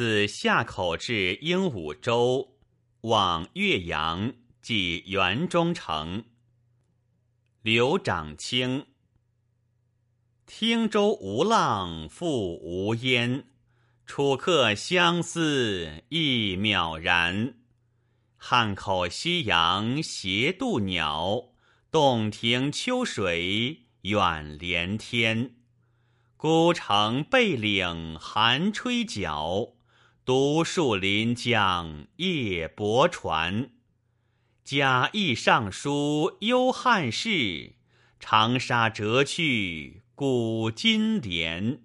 自夏口至鹦鹉洲，往岳阳，即园中城。刘长卿。汀州无浪复无烟，楚客相思亦渺然。汉口夕阳斜渡鸟，洞庭秋水远连天。孤城背岭寒吹角，独树临江夜泊船。贾谊上书幽汉室，长沙折去。古今典。